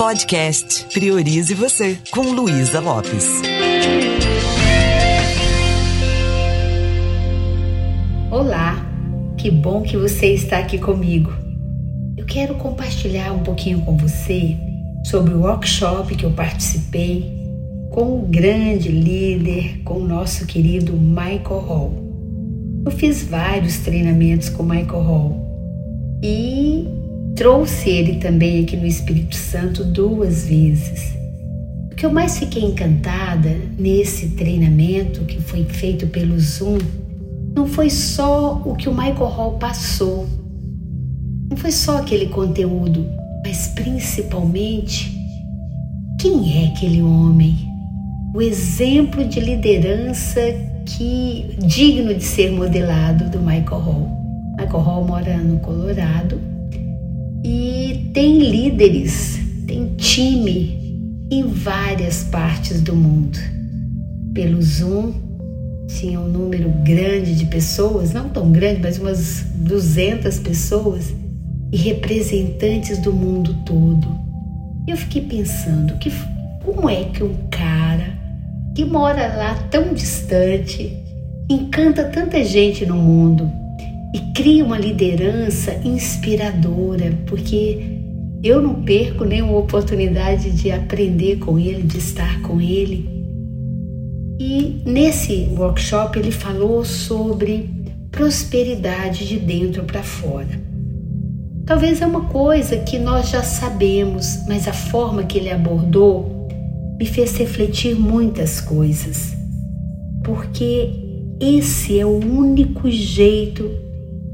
Podcast Priorize Você, com Luísa Lopes. Olá, que bom que você está aqui comigo. Eu quero compartilhar um pouquinho com você sobre o workshop que eu participei com o grande líder, com o nosso querido Michael Hall. Eu fiz vários treinamentos com Michael Hall e trouxe ele também aqui no Espírito Santo duas vezes. O que eu mais fiquei encantada nesse treinamento que foi feito pelo Zoom não foi só o que o Michael Hall passou, não foi só aquele conteúdo, mas principalmente quem é aquele homem, o exemplo de liderança que digno de ser modelado do Michael Hall. Michael Hall mora no Colorado e tem líderes, tem time em várias partes do mundo. Pelo Zoom, tinha um número grande de pessoas, não tão grande, mas umas 200 pessoas e representantes do mundo todo. Eu fiquei pensando que como é que um cara que mora lá tão distante encanta tanta gente no mundo e cria uma liderança inspiradora, porque eu não perco nenhuma oportunidade de aprender com ele, de estar com ele. E nesse workshop ele falou sobre prosperidade de dentro para fora. Talvez é uma coisa que nós já sabemos, mas a forma que ele abordou me fez refletir muitas coisas. Porque esse é o único jeito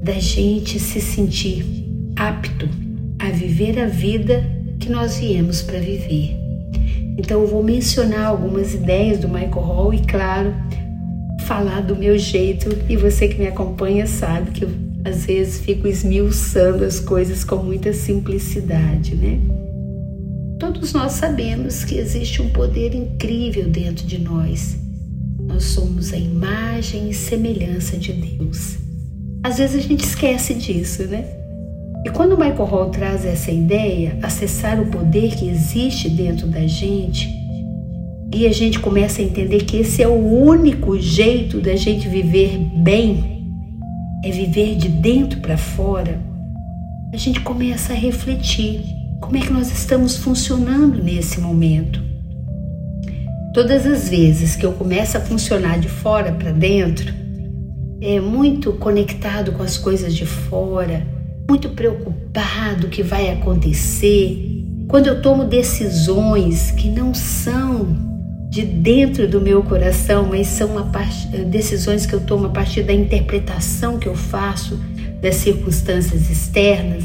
da gente se sentir apto a viver a vida que nós viemos para viver. Então eu vou mencionar algumas ideias do Michael Hall e claro, falar do meu jeito e você que me acompanha sabe que eu às vezes fico esmiuçando as coisas com muita simplicidade, né? Todos nós sabemos que existe um poder incrível dentro de nós. Nós somos a imagem e semelhança de Deus. Às vezes a gente esquece disso, né? E quando Michael Hall traz essa ideia, acessar o poder que existe dentro da gente, e a gente começa a entender que esse é o único jeito da gente viver bem é viver de dentro para fora, a gente começa a refletir como é que nós estamos funcionando nesse momento. Todas as vezes que eu começo a funcionar de fora para dentro, é muito conectado com as coisas de fora, muito preocupado o que vai acontecer, quando eu tomo decisões que não são de dentro do meu coração, mas são decisões que eu tomo a partir da interpretação que eu faço das circunstâncias externas,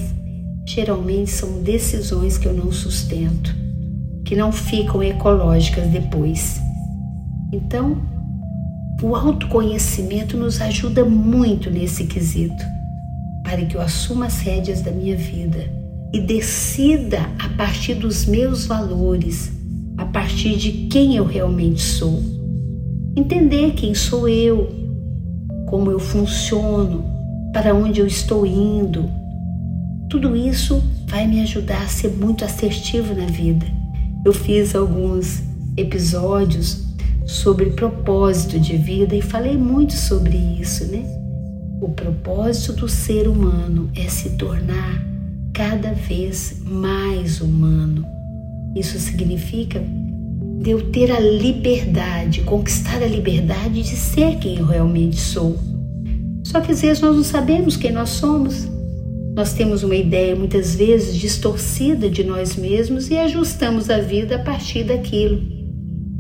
geralmente são decisões que eu não sustento, que não ficam ecológicas depois. Então, o autoconhecimento nos ajuda muito nesse quesito, para que eu assuma as rédeas da minha vida e decida a partir dos meus valores a partir de quem eu realmente sou. Entender quem sou eu, como eu funciono, para onde eu estou indo. Tudo isso vai me ajudar a ser muito assertivo na vida. Eu fiz alguns episódios sobre propósito de vida e falei muito sobre isso, né? O propósito do ser humano é se tornar cada vez mais humano isso significa de eu ter a liberdade, conquistar a liberdade de ser quem eu realmente sou. Só que às vezes nós não sabemos quem nós somos. Nós temos uma ideia muitas vezes distorcida de nós mesmos e ajustamos a vida a partir daquilo.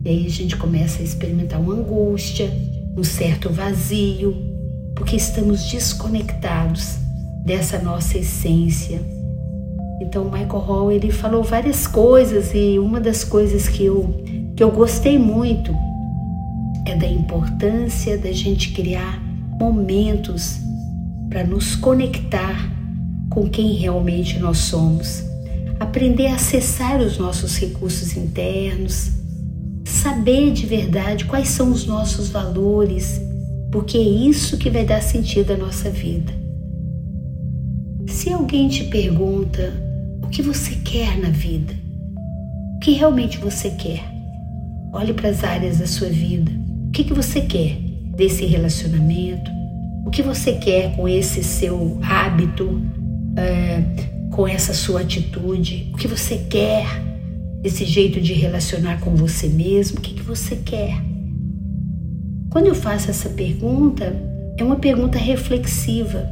E aí a gente começa a experimentar uma angústia, um certo vazio, porque estamos desconectados dessa nossa essência. Então, Michael Hall ele falou várias coisas e uma das coisas que eu, que eu gostei muito é da importância da gente criar momentos para nos conectar com quem realmente nós somos, aprender a acessar os nossos recursos internos, saber de verdade quais são os nossos valores, porque é isso que vai dar sentido à nossa vida. Se alguém te pergunta que você quer na vida? que realmente você quer? Olhe para as áreas da sua vida. O que, que você quer desse relacionamento? O que você quer com esse seu hábito, é, com essa sua atitude? O que você quer desse jeito de relacionar com você mesmo? O que, que você quer? Quando eu faço essa pergunta, é uma pergunta reflexiva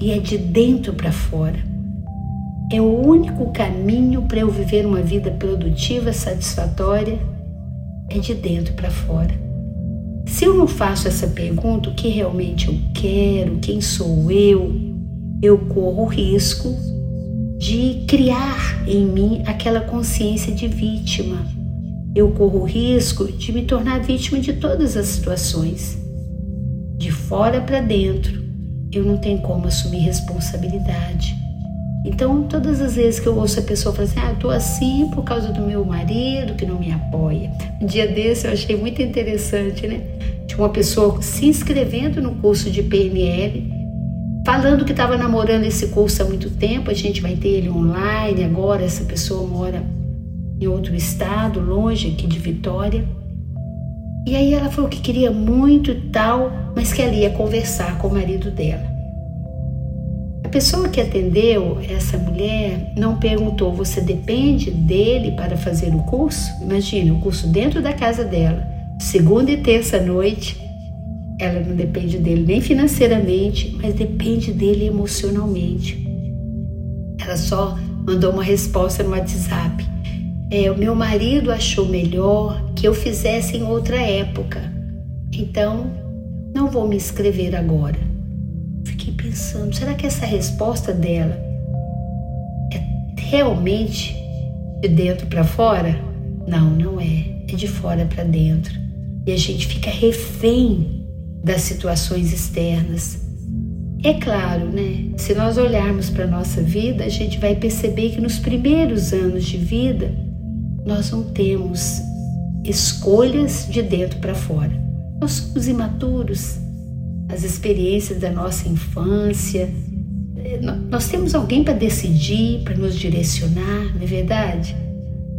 e é de dentro para fora. É o único caminho para eu viver uma vida produtiva, satisfatória, é de dentro para fora. Se eu não faço essa pergunta, o que realmente eu quero, quem sou eu, eu corro o risco de criar em mim aquela consciência de vítima. Eu corro o risco de me tornar vítima de todas as situações. De fora para dentro, eu não tenho como assumir responsabilidade. Então, todas as vezes que eu ouço a pessoa falar assim, ah, tô assim por causa do meu marido que não me apoia. Um dia desse eu achei muito interessante, né? Tinha uma pessoa se inscrevendo no curso de PNL, falando que estava namorando esse curso há muito tempo, a gente vai ter ele online agora, essa pessoa mora em outro estado, longe aqui de Vitória. E aí ela falou que queria muito e tal, mas que ela ia conversar com o marido dela pessoa que atendeu essa mulher não perguntou: você depende dele para fazer o curso? Imagina, o curso dentro da casa dela, segunda e terça noite. Ela não depende dele nem financeiramente, mas depende dele emocionalmente. Ela só mandou uma resposta no WhatsApp. É, o meu marido achou melhor que eu fizesse em outra época, então não vou me inscrever agora fiquei pensando: será que essa resposta dela é realmente de dentro para fora? Não, não é. É de fora para dentro. E a gente fica refém das situações externas. É claro, né? Se nós olharmos para a nossa vida, a gente vai perceber que nos primeiros anos de vida nós não temos escolhas de dentro para fora. Nós somos imaturos, as experiências da nossa infância. É, nós temos alguém para decidir, para nos direcionar, não é verdade?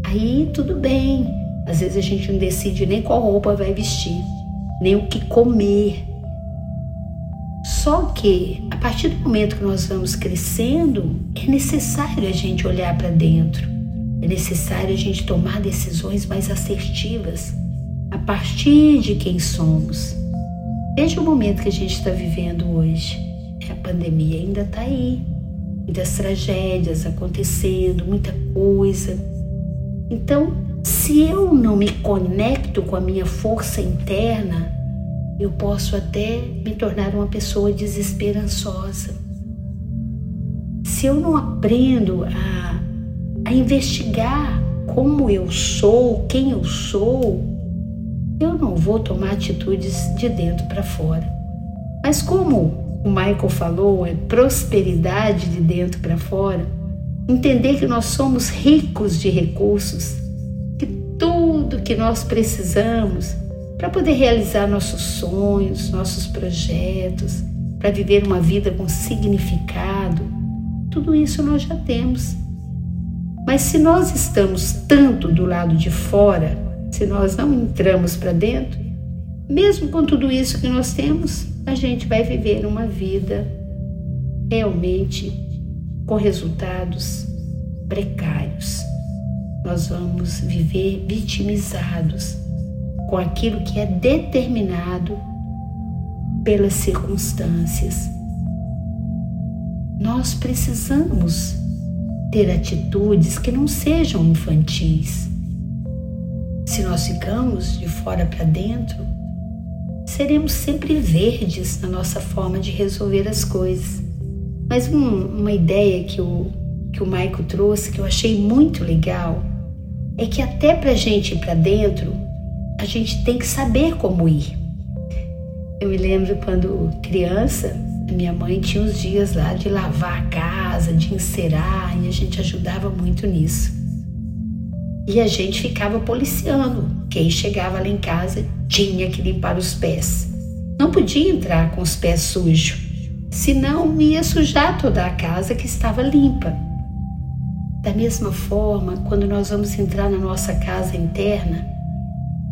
Aí tudo bem. Às vezes a gente não decide nem qual roupa vai vestir, nem o que comer. Só que a partir do momento que nós vamos crescendo, é necessário a gente olhar para dentro. É necessário a gente tomar decisões mais assertivas a partir de quem somos. Veja o momento que a gente está vivendo hoje. A pandemia ainda está aí, muitas tragédias acontecendo, muita coisa. Então, se eu não me conecto com a minha força interna, eu posso até me tornar uma pessoa desesperançosa. Se eu não aprendo a, a investigar como eu sou, quem eu sou, eu não vou tomar atitudes de dentro para fora. Mas como o Michael falou, é prosperidade de dentro para fora, entender que nós somos ricos de recursos, tudo que nós precisamos para poder realizar nossos sonhos, nossos projetos, para viver uma vida com significado, tudo isso nós já temos. Mas se nós estamos tanto do lado de fora, se nós não entramos para dentro, mesmo com tudo isso que nós temos, a gente vai viver uma vida realmente com resultados precários. Nós vamos viver vitimizados com aquilo que é determinado pelas circunstâncias. Nós precisamos ter atitudes que não sejam infantis se nós ficamos de fora para dentro, seremos sempre verdes na nossa forma de resolver as coisas. Mas um, uma ideia que o, que o Maico trouxe, que eu achei muito legal, é que até para a gente ir para dentro, a gente tem que saber como ir. Eu me lembro quando criança, minha mãe tinha uns dias lá de lavar a casa, de encerar, e a gente ajudava muito nisso. E a gente ficava policiando. Quem chegava lá em casa tinha que limpar os pés. Não podia entrar com os pés sujos, senão ia sujar toda a casa que estava limpa. Da mesma forma, quando nós vamos entrar na nossa casa interna,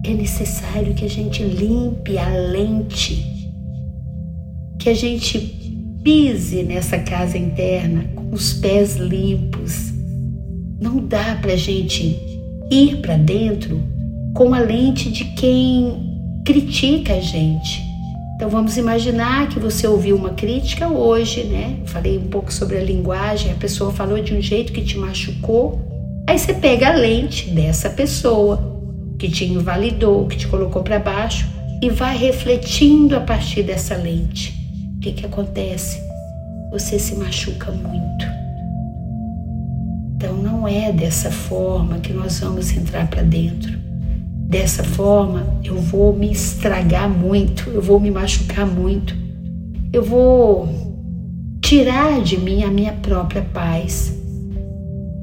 é necessário que a gente limpe a lente, que a gente pise nessa casa interna com os pés limpos. Não dá para a gente ir para dentro com a lente de quem critica a gente. Então vamos imaginar que você ouviu uma crítica hoje, né? Falei um pouco sobre a linguagem, a pessoa falou de um jeito que te machucou. Aí você pega a lente dessa pessoa que te invalidou, que te colocou para baixo e vai refletindo a partir dessa lente. O que que acontece? Você se machuca muito. Então não é dessa forma que nós vamos entrar para dentro. Dessa forma, eu vou me estragar muito, eu vou me machucar muito, eu vou tirar de mim a minha própria paz.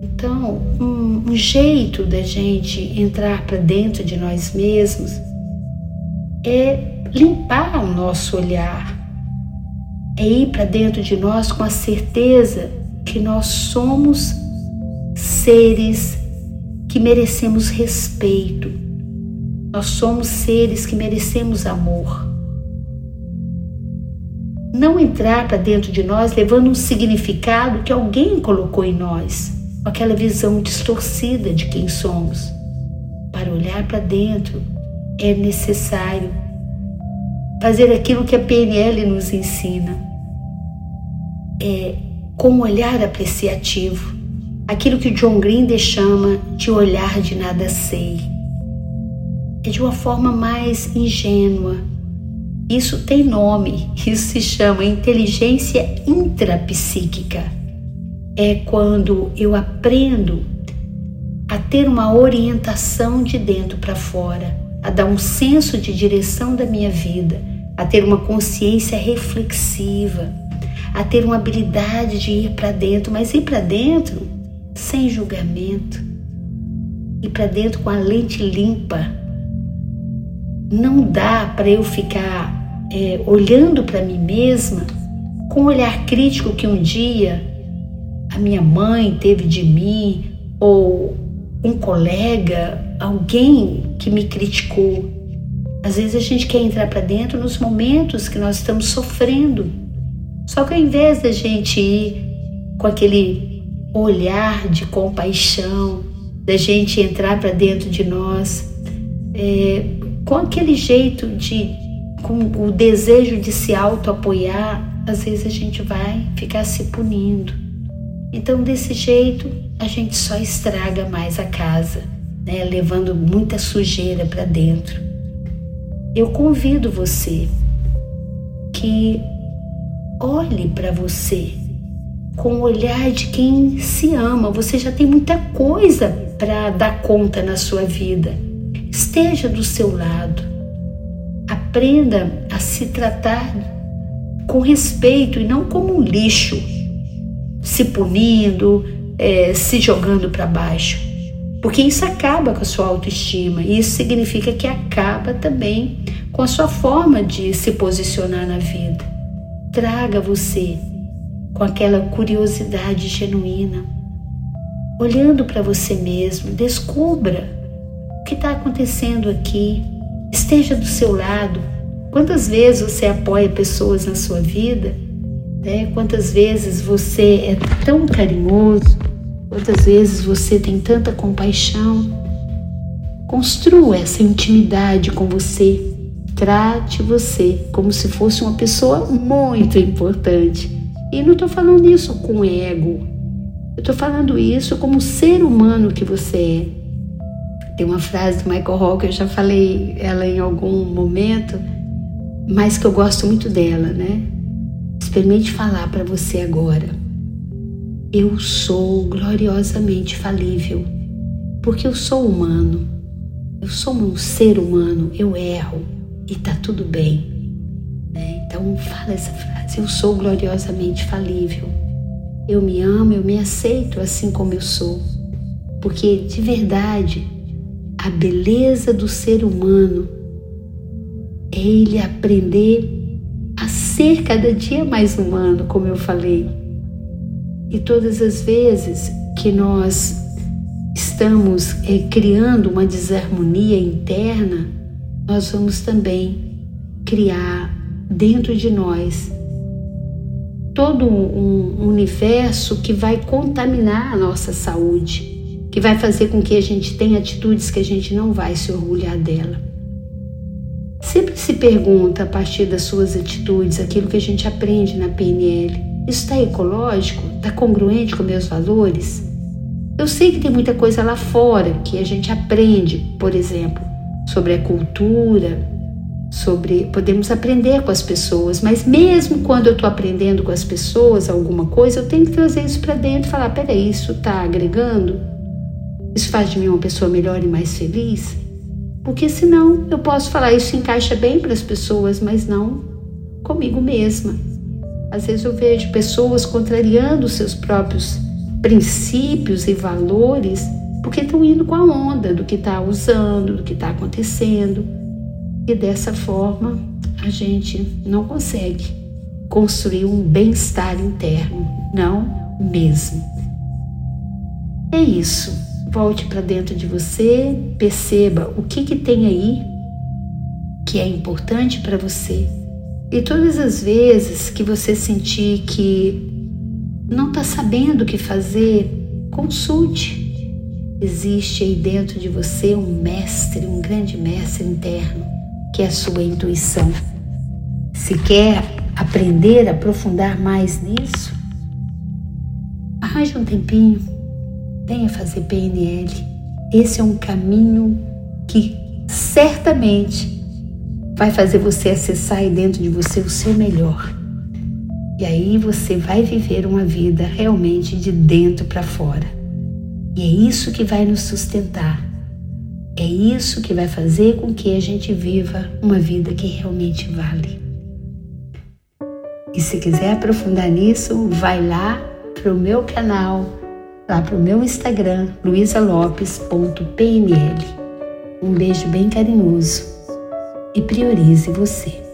Então, um, um jeito da gente entrar para dentro de nós mesmos é limpar o nosso olhar, é ir para dentro de nós com a certeza que nós somos seres que merecemos respeito, nós somos seres que merecemos amor. Não entrar para dentro de nós levando um significado que alguém colocou em nós, aquela visão distorcida de quem somos. Para olhar para dentro é necessário fazer aquilo que a PNL nos ensina. É com um olhar apreciativo, aquilo que John Grinder chama de olhar de nada sei é de uma forma mais ingênua. Isso tem nome, isso se chama inteligência intrapsíquica. É quando eu aprendo a ter uma orientação de dentro para fora, a dar um senso de direção da minha vida, a ter uma consciência reflexiva, a ter uma habilidade de ir para dentro, mas ir para dentro sem julgamento, ir para dentro com a lente limpa não dá para eu ficar é, olhando para mim mesma com o olhar crítico que um dia a minha mãe teve de mim ou um colega, alguém que me criticou. Às vezes a gente quer entrar para dentro nos momentos que nós estamos sofrendo. Só que ao invés da gente ir com aquele olhar de compaixão, da gente entrar para dentro de nós, é, com aquele jeito de, com o desejo de se auto-apoiar, às vezes a gente vai ficar se punindo. Então, desse jeito, a gente só estraga mais a casa, né? levando muita sujeira para dentro. Eu convido você que olhe para você com o olhar de quem se ama. Você já tem muita coisa para dar conta na sua vida esteja do seu lado. Aprenda a se tratar com respeito e não como um lixo, se punindo, é, se jogando para baixo. Porque isso acaba com a sua autoestima e isso significa que acaba também com a sua forma de se posicionar na vida. Traga você com aquela curiosidade genuína, olhando para você mesmo, descubra que está acontecendo aqui? Esteja do seu lado. Quantas vezes você apoia pessoas na sua vida? Né? Quantas vezes você é tão carinhoso? Quantas vezes você tem tanta compaixão? Construa essa intimidade com você. Trate você como se fosse uma pessoa muito importante. E não estou falando isso com ego. Eu estou falando isso como ser humano que você é. Tem uma frase do Michael Hawke, eu já falei ela em algum momento, mas que eu gosto muito dela, né? Experimente falar para você agora. Eu sou gloriosamente falível, porque eu sou humano. Eu sou um ser humano, eu erro e tá tudo bem. Né? Então fala essa frase. Eu sou gloriosamente falível. Eu me amo, eu me aceito assim como eu sou. Porque de verdade a beleza do ser humano é ele aprender a ser cada dia mais humano, como eu falei. E todas as vezes que nós estamos é, criando uma desarmonia interna, nós vamos também criar dentro de nós todo um universo que vai contaminar a nossa saúde, que vai fazer com que a gente tenha atitudes que a gente não vai se orgulhar dela. Sempre se pergunta a partir das suas atitudes aquilo que a gente aprende na PNL. Isso está ecológico? Está congruente com meus valores? Eu sei que tem muita coisa lá fora que a gente aprende, por exemplo, sobre a cultura, sobre podemos aprender com as pessoas, mas mesmo quando eu estou aprendendo com as pessoas alguma coisa, eu tenho que trazer isso para dentro e falar: peraí, isso está agregando? Isso faz de mim uma pessoa melhor e mais feliz? Porque senão eu posso falar isso encaixa bem para as pessoas, mas não comigo mesma. Às vezes eu vejo pessoas contrariando seus próprios princípios e valores porque estão indo com a onda do que está usando, do que está acontecendo. E dessa forma a gente não consegue construir um bem-estar interno, não mesmo. É isso. Volte para dentro de você, perceba o que, que tem aí que é importante para você. E todas as vezes que você sentir que não está sabendo o que fazer, consulte. Existe aí dentro de você um mestre, um grande mestre interno, que é a sua intuição. Se quer aprender, aprofundar mais nisso, arranje um tempinho venha fazer PNL. Esse é um caminho que certamente vai fazer você acessar aí dentro de você o seu melhor. E aí você vai viver uma vida realmente de dentro para fora. E é isso que vai nos sustentar. É isso que vai fazer com que a gente viva uma vida que realmente vale. E se quiser aprofundar nisso, vai lá para o meu canal lá para o meu Instagram, luisalopes.pnl. Um beijo bem carinhoso e priorize você.